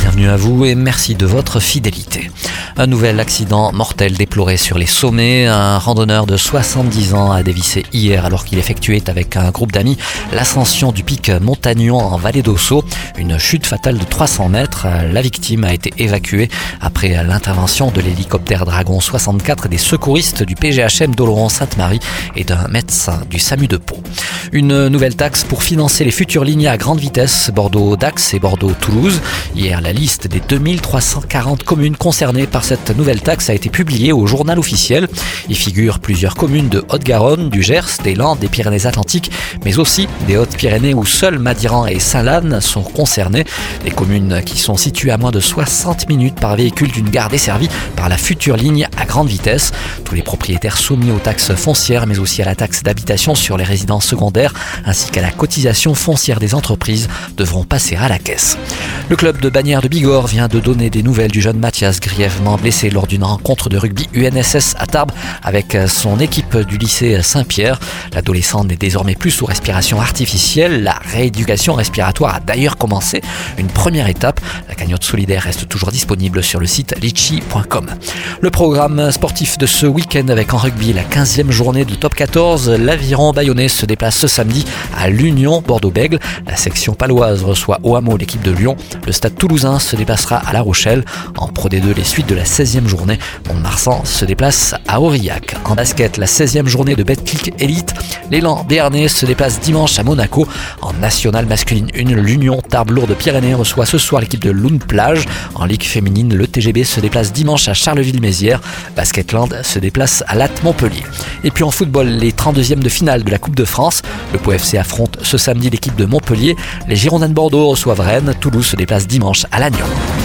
Bienvenue à vous et merci de votre fidélité. Un nouvel accident mortel déploré sur les sommets. Un randonneur de 70 ans a dévissé hier alors qu'il effectuait avec un groupe d'amis l'ascension du pic Montagnon en vallée d'Ossau. Une chute fatale de 300 mètres. La victime a été évacuée après l'intervention de l'hélicoptère Dragon 64 des secouristes du PGHM d'Oloron-Sainte-Marie et d'un médecin du SAMU de Pau. Une nouvelle taxe pour financer les futures lignes à grande vitesse Bordeaux-Dax et Bordeaux-Toulouse. Hier, la liste des 2340 communes concernées par cette nouvelle taxe a été publiée au journal officiel. Il figure plusieurs communes de Haute-Garonne, du Gers, des Landes, des Pyrénées-Atlantiques, mais aussi des Hautes-Pyrénées où seuls Madiran et Saint-Lanne sont concernés. Des communes qui sont situées à moins de 60 minutes par véhicule d'une gare desservie par la future ligne à grande vitesse. Tous les propriétaires soumis aux taxes foncières, mais aussi à la taxe d'habitation sur les résidences secondaires, ainsi qu'à la cotisation foncière des entreprises, devront passer à la caisse. Le club de Bagnères de Bigorre vient de donner des nouvelles du jeune Mathias, grièvement blessé lors d'une rencontre de rugby UNSS à Tarbes avec son équipe du lycée Saint-Pierre. L'adolescent n'est désormais plus sous respiration artificielle. La rééducation respiratoire a d'ailleurs commencé. Une première étape. La cagnotte solidaire reste toujours disponible sur le site litchi.com. Le programme sportif de ce week-end avec en rugby la 15e journée de top 14. L'Aviron Bayonnais se déplace ce samedi à l'Union Bordeaux-Bègle. La section paloise reçoit au hameau l'équipe de Lyon. Le stade toulousain se déplacera à La Rochelle. En Pro D2, les suites de la 16e journée, Mont-de-Marsan se déplace à Aurillac. En basket, la 16e journée de Betclic Elite, l'élan béarnais se déplace dimanche à Monaco. En nationale masculine 1, l'Union Tarbes-Lourdes-Pyrénées reçoit ce soir l'équipe de Lune Plage. En ligue féminine, le TGB se déplace dimanche à Charleville-Mézières. Basketland se déplace à Latte Montpellier. Et puis en football, les 32e de finale de la Coupe de France. Le Pau FC affronte ce samedi l'équipe de Montpellier. Les Girondins de Bordeaux reçoivent Rennes. Toulouse se déplace dimanche à.